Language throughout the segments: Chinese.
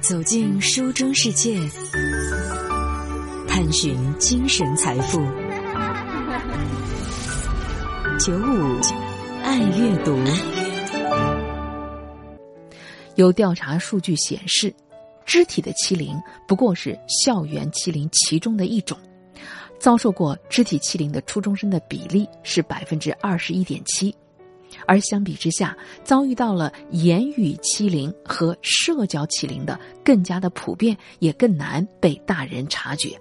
走进书中世界，探寻精神财富。九五爱阅读。有调查数据显示，肢体的欺凌不过是校园欺凌其中的一种。遭受过肢体欺凌的初中生的比例是百分之二十一点七。而相比之下，遭遇到了言语欺凌和社交欺凌的更加的普遍，也更难被大人察觉。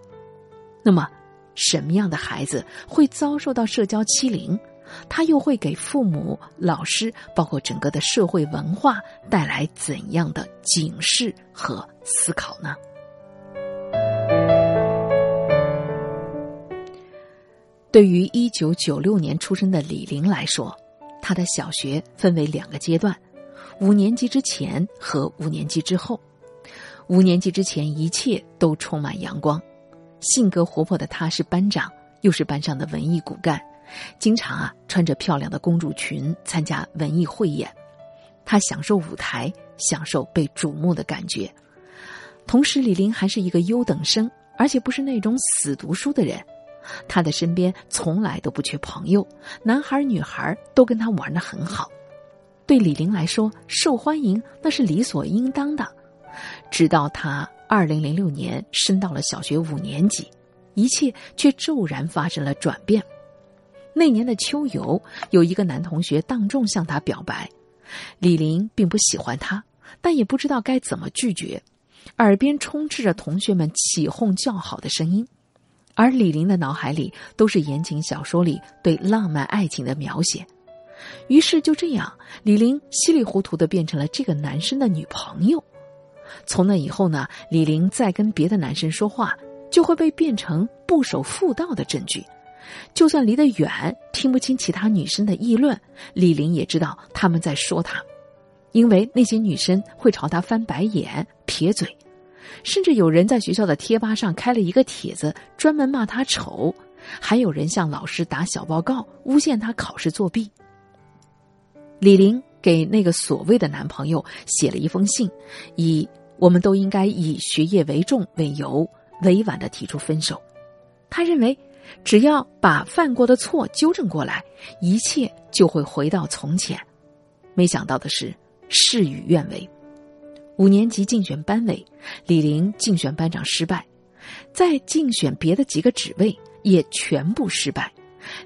那么，什么样的孩子会遭受到社交欺凌？他又会给父母、老师，包括整个的社会文化带来怎样的警示和思考呢？对于一九九六年出生的李玲来说。他的小学分为两个阶段，五年级之前和五年级之后。五年级之前一切都充满阳光，性格活泼的他是班长，又是班上的文艺骨干，经常啊穿着漂亮的公主裙参加文艺汇演。他享受舞台，享受被瞩目的感觉。同时，李林还是一个优等生，而且不是那种死读书的人。他的身边从来都不缺朋友，男孩女孩都跟他玩的很好。对李玲来说，受欢迎那是理所应当的。直到他二零零六年升到了小学五年级，一切却骤然发生了转变。那年的秋游，有一个男同学当众向他表白，李玲并不喜欢他，但也不知道该怎么拒绝，耳边充斥着同学们起哄叫好的声音。而李玲的脑海里都是言情小说里对浪漫爱情的描写，于是就这样，李玲稀里糊涂的变成了这个男生的女朋友。从那以后呢，李玲再跟别的男生说话，就会被变成不守妇道的证据。就算离得远，听不清其他女生的议论，李玲也知道他们在说她，因为那些女生会朝她翻白眼、撇嘴。甚至有人在学校的贴吧上开了一个帖子，专门骂他丑；还有人向老师打小报告，诬陷他考试作弊。李玲给那个所谓的男朋友写了一封信，以“我们都应该以学业为重”为由，委婉的提出分手。他认为，只要把犯过的错纠正过来，一切就会回到从前。没想到的是，事与愿违。五年级竞选班委，李玲竞选班长失败，再竞选别的几个职位也全部失败。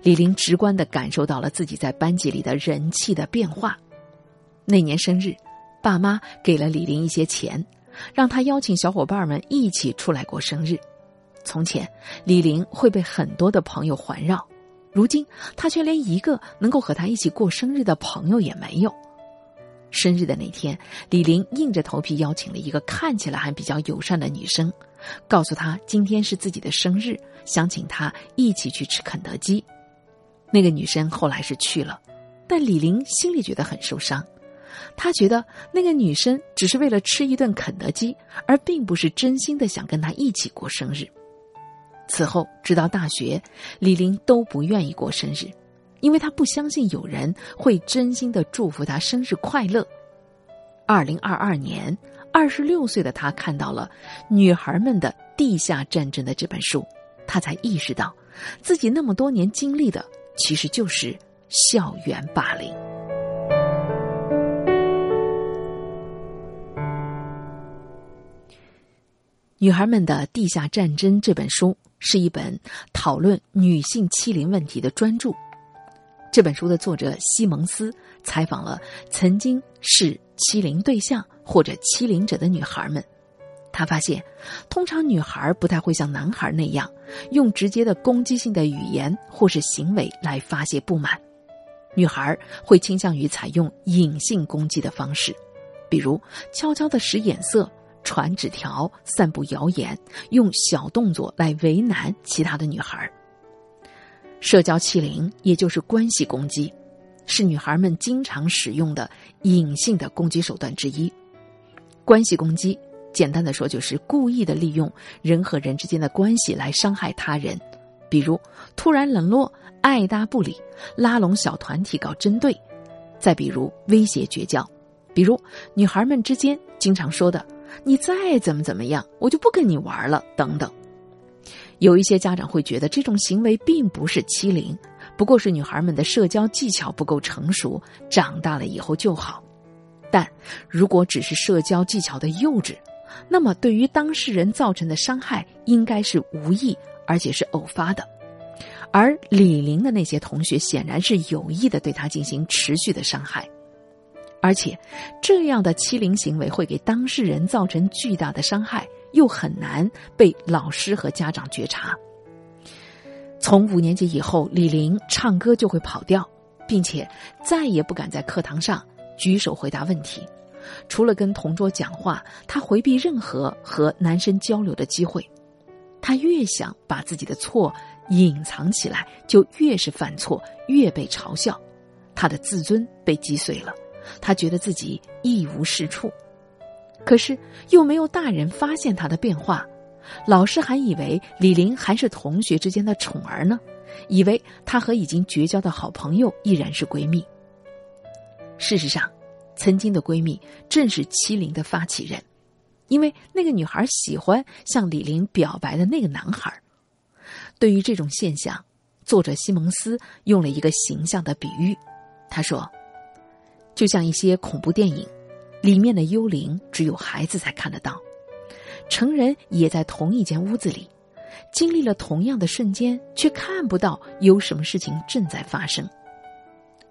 李玲直观的感受到了自己在班级里的人气的变化。那年生日，爸妈给了李玲一些钱，让她邀请小伙伴们一起出来过生日。从前，李玲会被很多的朋友环绕，如今她却连一个能够和她一起过生日的朋友也没有。生日的那天，李玲硬着头皮邀请了一个看起来还比较友善的女生，告诉她今天是自己的生日，想请她一起去吃肯德基。那个女生后来是去了，但李玲心里觉得很受伤。她觉得那个女生只是为了吃一顿肯德基，而并不是真心的想跟她一起过生日。此后，直到大学，李玲都不愿意过生日。因为他不相信有人会真心的祝福他生日快乐。二零二二年，二十六岁的他看到了《女孩们的地下战争》的这本书，他才意识到，自己那么多年经历的其实就是校园霸凌。《女孩们的地下战争》这本书是一本讨论女性欺凌问题的专著。这本书的作者西蒙斯采访了曾经是欺凌对象或者欺凌者的女孩们，他发现，通常女孩不太会像男孩那样用直接的攻击性的语言或是行为来发泄不满，女孩会倾向于采用隐性攻击的方式，比如悄悄的使眼色、传纸条、散布谣言，用小动作来为难其他的女孩。社交欺凌，也就是关系攻击，是女孩们经常使用的隐性的攻击手段之一。关系攻击，简单的说就是故意的利用人和人之间的关系来伤害他人，比如突然冷落、爱搭不理、拉拢小团体搞针对，再比如威胁绝交，比如女孩们之间经常说的你再怎么怎么样，我就不跟你玩了。等等。有一些家长会觉得这种行为并不是欺凌，不过是女孩们的社交技巧不够成熟，长大了以后就好。但如果只是社交技巧的幼稚，那么对于当事人造成的伤害应该是无意而且是偶发的，而李玲的那些同学显然是有意的对她进行持续的伤害，而且这样的欺凌行为会给当事人造成巨大的伤害。又很难被老师和家长觉察。从五年级以后，李玲唱歌就会跑调，并且再也不敢在课堂上举手回答问题。除了跟同桌讲话，他回避任何和男生交流的机会。他越想把自己的错隐藏起来，就越是犯错，越被嘲笑。他的自尊被击碎了，他觉得自己一无是处。可是又没有大人发现他的变化，老师还以为李玲还是同学之间的宠儿呢，以为她和已经绝交的好朋友依然是闺蜜。事实上，曾经的闺蜜正是欺凌的发起人，因为那个女孩喜欢向李玲表白的那个男孩。对于这种现象，作者西蒙斯用了一个形象的比喻，他说：“就像一些恐怖电影。”里面的幽灵只有孩子才看得到，成人也在同一间屋子里，经历了同样的瞬间，却看不到有什么事情正在发生。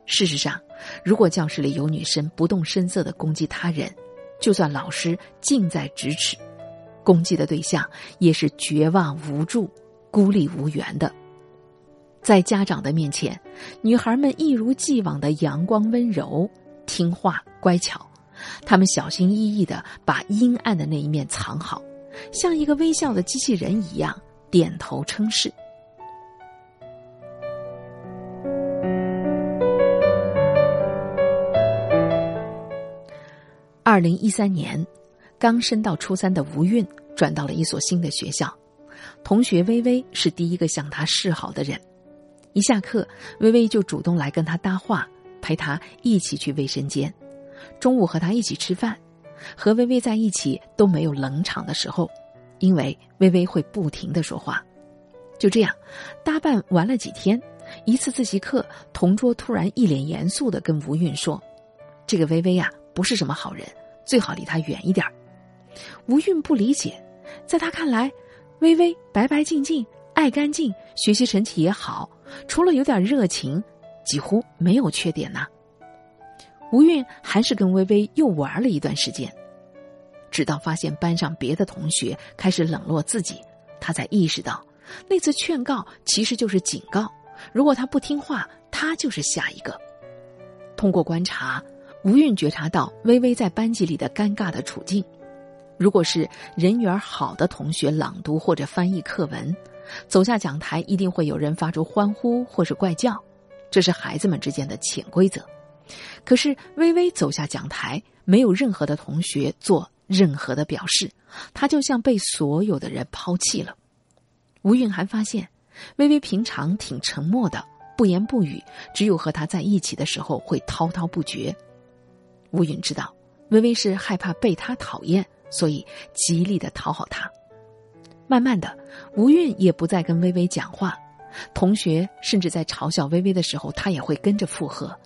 事实上，如果教室里有女生不动声色的攻击他人，就算老师近在咫尺，攻击的对象也是绝望无助、孤立无援的。在家长的面前，女孩们一如既往的阳光温柔、听话乖巧。他们小心翼翼的把阴暗的那一面藏好，像一个微笑的机器人一样点头称是。二零一三年，刚升到初三的吴韵转到了一所新的学校，同学微微是第一个向他示好的人。一下课，微微就主动来跟他搭话，陪他一起去卫生间。中午和他一起吃饭，和微微在一起都没有冷场的时候，因为微微会不停的说话。就这样，搭伴玩了几天，一次自习课，同桌突然一脸严肃的跟吴韵说：“这个微微呀，不是什么好人，最好离他远一点儿。”吴韵不理解，在他看来，微微白白净净，爱干净，学习成绩也好，除了有点热情，几乎没有缺点呐。吴韵还是跟微微又玩了一段时间，直到发现班上别的同学开始冷落自己，他才意识到，那次劝告其实就是警告，如果他不听话，他就是下一个。通过观察，吴韵觉察到微微在班级里的尴尬的处境。如果是人缘好的同学朗读或者翻译课文，走下讲台一定会有人发出欢呼或是怪叫，这是孩子们之间的潜规则。可是，微微走下讲台，没有任何的同学做任何的表示，他就像被所有的人抛弃了。吴韵涵发现，微微平常挺沉默的，不言不语，只有和他在一起的时候会滔滔不绝。吴韵知道，微微是害怕被他讨厌，所以极力的讨好他。慢慢的，吴韵也不再跟微微讲话，同学甚至在嘲笑微微的时候，他也会跟着附和。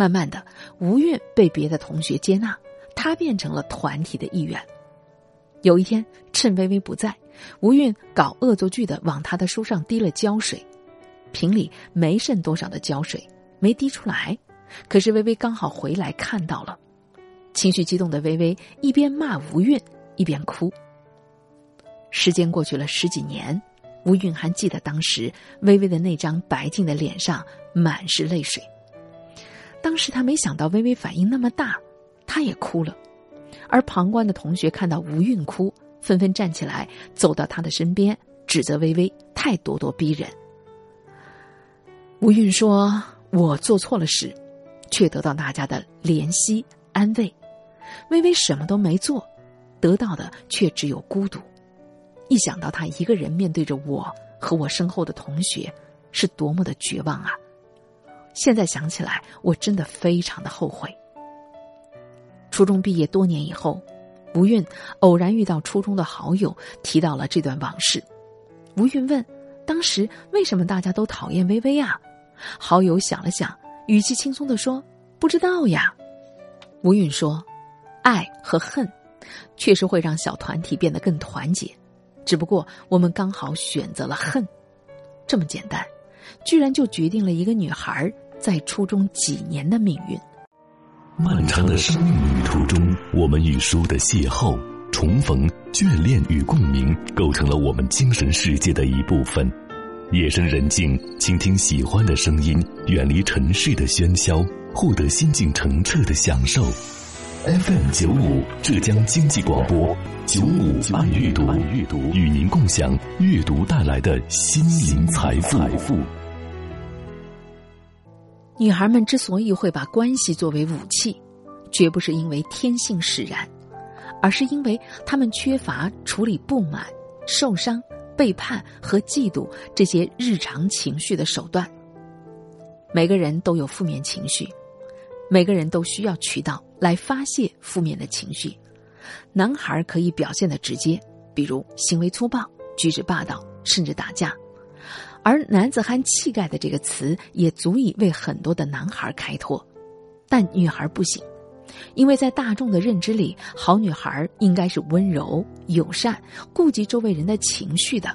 慢慢的，吴韵被别的同学接纳，她变成了团体的一员。有一天，趁微微不在，吴韵搞恶作剧的往他的书上滴了胶水，瓶里没剩多少的胶水，没滴出来。可是微微刚好回来看到了，情绪激动的微微一边骂吴韵，一边哭。时间过去了十几年，吴韵还记得当时微微的那张白净的脸上满是泪水。当时他没想到微微反应那么大，他也哭了。而旁观的同学看到吴韵哭，纷纷站起来走到他的身边，指责微微太咄咄逼人。吴韵说：“我做错了事，却得到大家的怜惜安慰。微微什么都没做，得到的却只有孤独。一想到他一个人面对着我和我身后的同学，是多么的绝望啊！”现在想起来，我真的非常的后悔。初中毕业多年以后，吴韵偶然遇到初中的好友，提到了这段往事。吴韵问：“当时为什么大家都讨厌薇薇啊？”好友想了想，语气轻松地说：“不知道呀。”吴韵说：“爱和恨，确实会让小团体变得更团结，只不过我们刚好选择了恨，这么简单，居然就决定了一个女孩在初中几年的命运。”漫长的生命旅途中，我们与书的邂逅、重逢、眷恋与共鸣，构成了我们精神世界的一部分。夜深人静，倾听喜欢的声音，远离尘世的喧嚣，获得心境澄澈的享受。FM 九五，浙江经济广播，九五爱阅读，与您共享阅读带来的心灵财富。女孩们之所以会把关系作为武器，绝不是因为天性使然，而是因为她们缺乏处理不满、受伤、背叛和嫉妒这些日常情绪的手段。每个人都有负面情绪，每个人都需要渠道来发泄负面的情绪。男孩可以表现的直接，比如行为粗暴、举止霸道，甚至打架。而“男子汉气概”的这个词也足以为很多的男孩开脱，但女孩不行，因为在大众的认知里，好女孩应该是温柔、友善、顾及周围人的情绪的。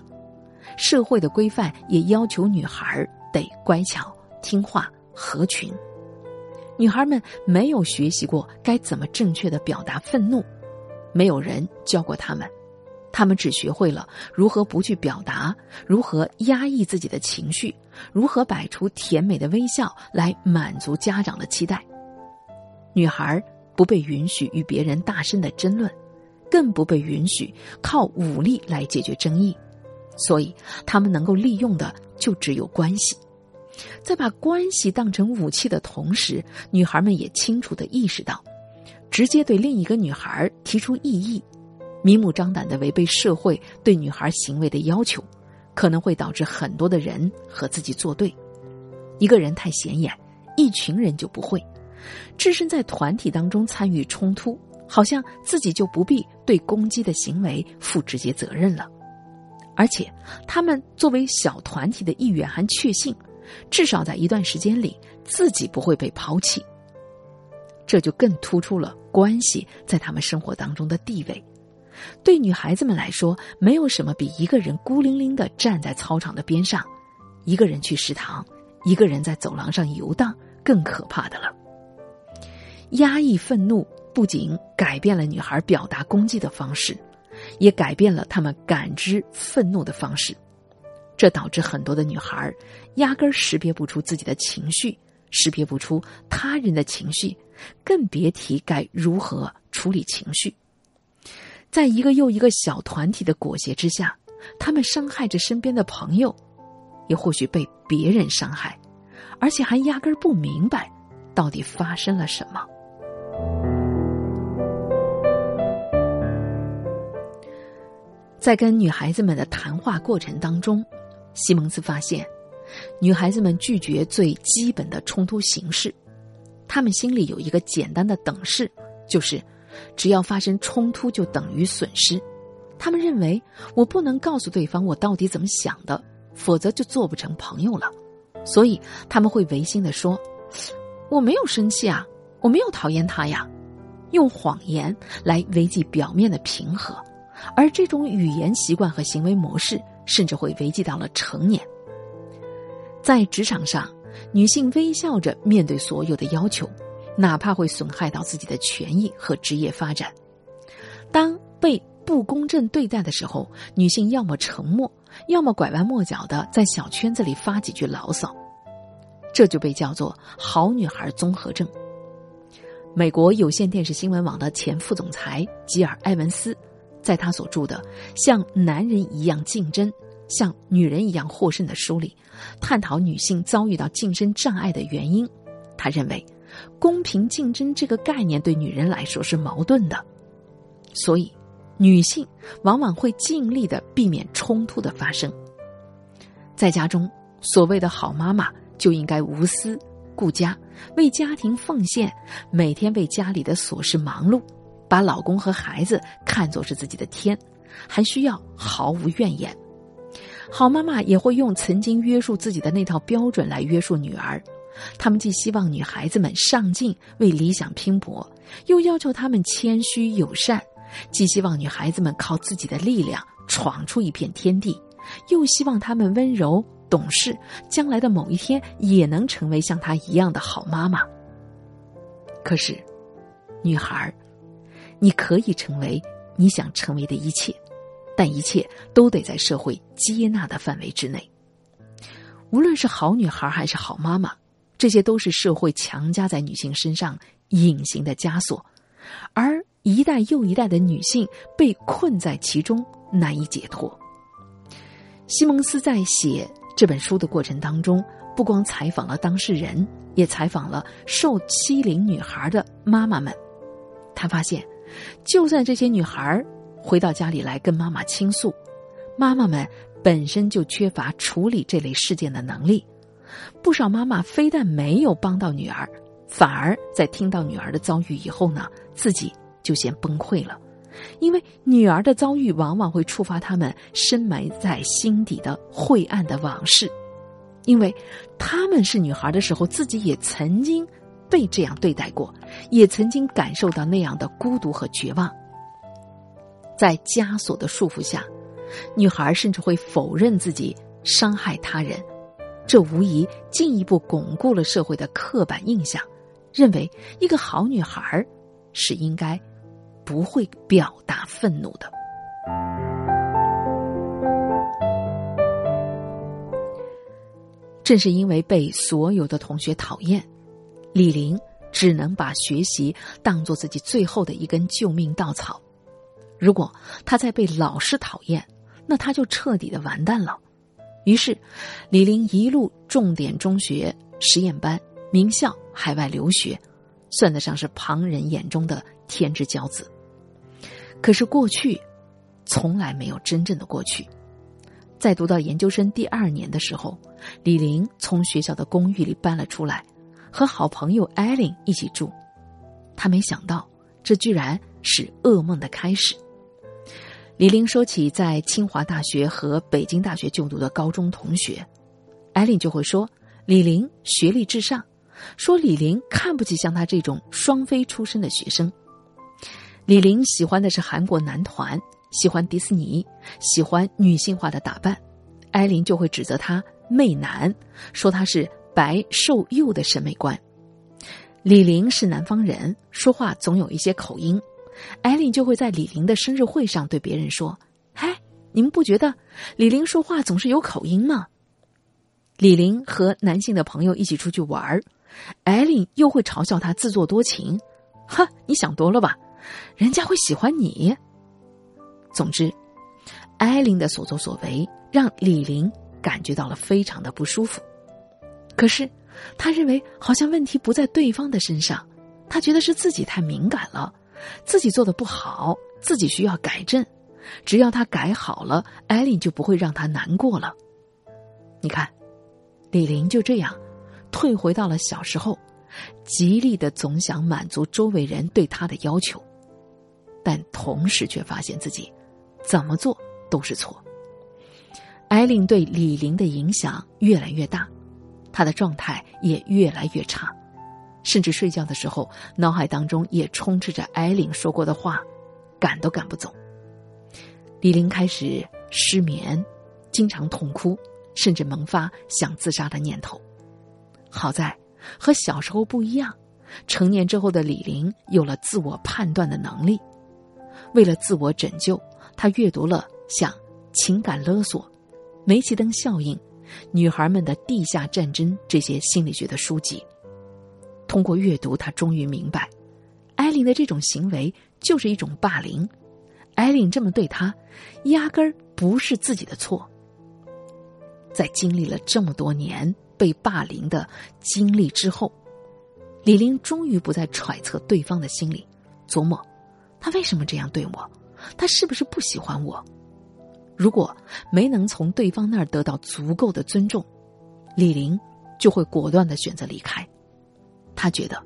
社会的规范也要求女孩得乖巧、听话、合群。女孩们没有学习过该怎么正确的表达愤怒，没有人教过她们。他们只学会了如何不去表达，如何压抑自己的情绪，如何摆出甜美的微笑来满足家长的期待。女孩不被允许与别人大声的争论，更不被允许靠武力来解决争议，所以他们能够利用的就只有关系。在把关系当成武器的同时，女孩们也清楚的意识到，直接对另一个女孩提出异议。明目张胆的违背社会对女孩行为的要求，可能会导致很多的人和自己作对。一个人太显眼，一群人就不会。置身在团体当中参与冲突，好像自己就不必对攻击的行为负直接责任了。而且，他们作为小团体的一员，还确信，至少在一段时间里，自己不会被抛弃。这就更突出了关系在他们生活当中的地位。对女孩子们来说，没有什么比一个人孤零零的站在操场的边上，一个人去食堂，一个人在走廊上游荡更可怕的了。压抑愤怒不仅改变了女孩表达攻击的方式，也改变了她们感知愤怒的方式，这导致很多的女孩压根儿识别不出自己的情绪，识别不出他人的情绪，更别提该如何处理情绪。在一个又一个小团体的裹挟之下，他们伤害着身边的朋友，也或许被别人伤害，而且还压根儿不明白到底发生了什么。在跟女孩子们的谈话过程当中，西蒙斯发现，女孩子们拒绝最基本的冲突形式，她们心里有一个简单的等式，就是。只要发生冲突，就等于损失。他们认为我不能告诉对方我到底怎么想的，否则就做不成朋友了。所以他们会违心的说：“我没有生气啊，我没有讨厌他呀。”用谎言来维系表面的平和，而这种语言习惯和行为模式，甚至会危及到了成年。在职场上，女性微笑着面对所有的要求。哪怕会损害到自己的权益和职业发展，当被不公正对待的时候，女性要么沉默，要么拐弯抹角的在小圈子里发几句牢骚，这就被叫做“好女孩综合症”。美国有线电视新闻网的前副总裁吉尔·埃文斯，在他所著的《像男人一样竞争，像女人一样获胜》的书里，探讨女性遭遇到晋升障碍的原因。他认为。公平竞争这个概念对女人来说是矛盾的，所以女性往往会尽力的避免冲突的发生。在家中，所谓的好妈妈就应该无私、顾家，为家庭奉献，每天为家里的琐事忙碌，把老公和孩子看作是自己的天，还需要毫无怨言。好妈妈也会用曾经约束自己的那套标准来约束女儿，他们既希望女孩子们上进为理想拼搏，又要求她们谦虚友善；既希望女孩子们靠自己的力量闯出一片天地，又希望她们温柔懂事，将来的某一天也能成为像她一样的好妈妈。可是，女孩，你可以成为你想成为的一切。但一切都得在社会接纳的范围之内。无论是好女孩还是好妈妈，这些都是社会强加在女性身上隐形的枷锁，而一代又一代的女性被困在其中，难以解脱。西蒙斯在写这本书的过程当中，不光采访了当事人，也采访了受欺凌女孩的妈妈们。他发现，就算这些女孩回到家里来跟妈妈倾诉，妈妈们本身就缺乏处理这类事件的能力。不少妈妈非但没有帮到女儿，反而在听到女儿的遭遇以后呢，自己就先崩溃了。因为女儿的遭遇往往会触发他们深埋在心底的晦暗的往事，因为他们是女孩的时候，自己也曾经被这样对待过，也曾经感受到那样的孤独和绝望。在枷锁的束缚下，女孩甚至会否认自己伤害他人，这无疑进一步巩固了社会的刻板印象，认为一个好女孩是应该不会表达愤怒的。正是因为被所有的同学讨厌，李玲只能把学习当做自己最后的一根救命稻草。如果他再被老师讨厌，那他就彻底的完蛋了。于是，李玲一路重点中学、实验班、名校、海外留学，算得上是旁人眼中的天之骄子。可是过去，从来没有真正的过去。在读到研究生第二年的时候，李玲从学校的公寓里搬了出来，和好朋友艾琳一起住。她没想到，这居然是噩梦的开始。李玲说起在清华大学和北京大学就读的高中同学，艾琳就会说李玲学历至上，说李玲看不起像她这种双非出身的学生。李玲喜欢的是韩国男团，喜欢迪士尼，喜欢女性化的打扮，艾琳就会指责他媚男，说他是白瘦幼的审美观。李玲是南方人，说话总有一些口音。艾琳就会在李玲的生日会上对别人说：“嗨，你们不觉得李玲说话总是有口音吗？”李玲和男性的朋友一起出去玩，艾琳又会嘲笑他自作多情。哈，你想多了吧？人家会喜欢你。总之，艾琳的所作所为让李玲感觉到了非常的不舒服。可是，他认为好像问题不在对方的身上，他觉得是自己太敏感了。自己做的不好，自己需要改正。只要他改好了，艾琳就不会让他难过了。你看，李玲就这样退回到了小时候，极力的总想满足周围人对他的要求，但同时却发现自己怎么做都是错。艾琳对李玲的影响越来越大，她的状态也越来越差。甚至睡觉的时候，脑海当中也充斥着艾琳说过的话，赶都赶不走。李玲开始失眠，经常痛哭，甚至萌发想自杀的念头。好在和小时候不一样，成年之后的李玲有了自我判断的能力。为了自我拯救，她阅读了像《情感勒索》《煤气灯效应》《女孩们的地下战争》这些心理学的书籍。通过阅读，他终于明白，艾琳的这种行为就是一种霸凌。艾琳这么对他，压根儿不是自己的错。在经历了这么多年被霸凌的经历之后，李玲终于不再揣测对方的心理，琢磨他为什么这样对我，他是不是不喜欢我？如果没能从对方那儿得到足够的尊重，李玲就会果断的选择离开。他觉得，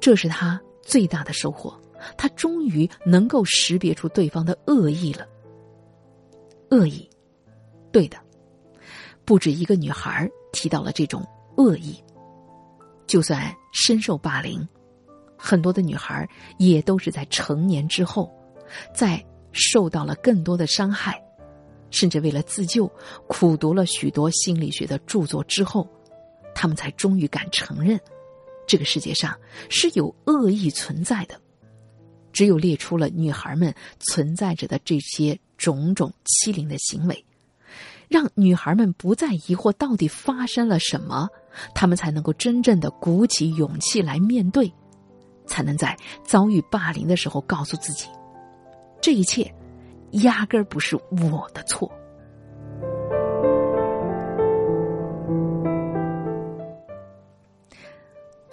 这是他最大的收获，他终于能够识别出对方的恶意了。恶意，对的，不止一个女孩提到了这种恶意。就算深受霸凌，很多的女孩也都是在成年之后，在受到了更多的伤害，甚至为了自救，苦读了许多心理学的著作之后，她们才终于敢承认，这个世界上是有恶意存在的。只有列出了女孩们存在着的这些种种欺凌的行为，让女孩们不再疑惑到底发生了什么，她们才能够真正的鼓起勇气来面对，才能在遭遇霸凌的时候告诉自己，这一切压根儿不是我的错。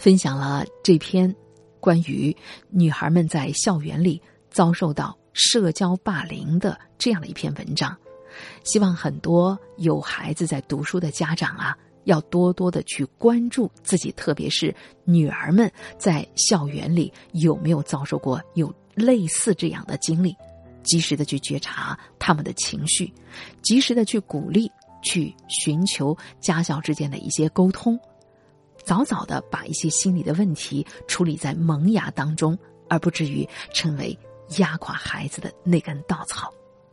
分享了这篇。关于女孩们在校园里遭受到社交霸凌的这样的一篇文章，希望很多有孩子在读书的家长啊，要多多的去关注自己，特别是女儿们在校园里有没有遭受过有类似这样的经历，及时的去觉察他们的情绪，及时的去鼓励，去寻求家校之间的一些沟通。早早的把一些心理的问题处理在萌芽当中，而不至于成为压垮孩子的那根稻草。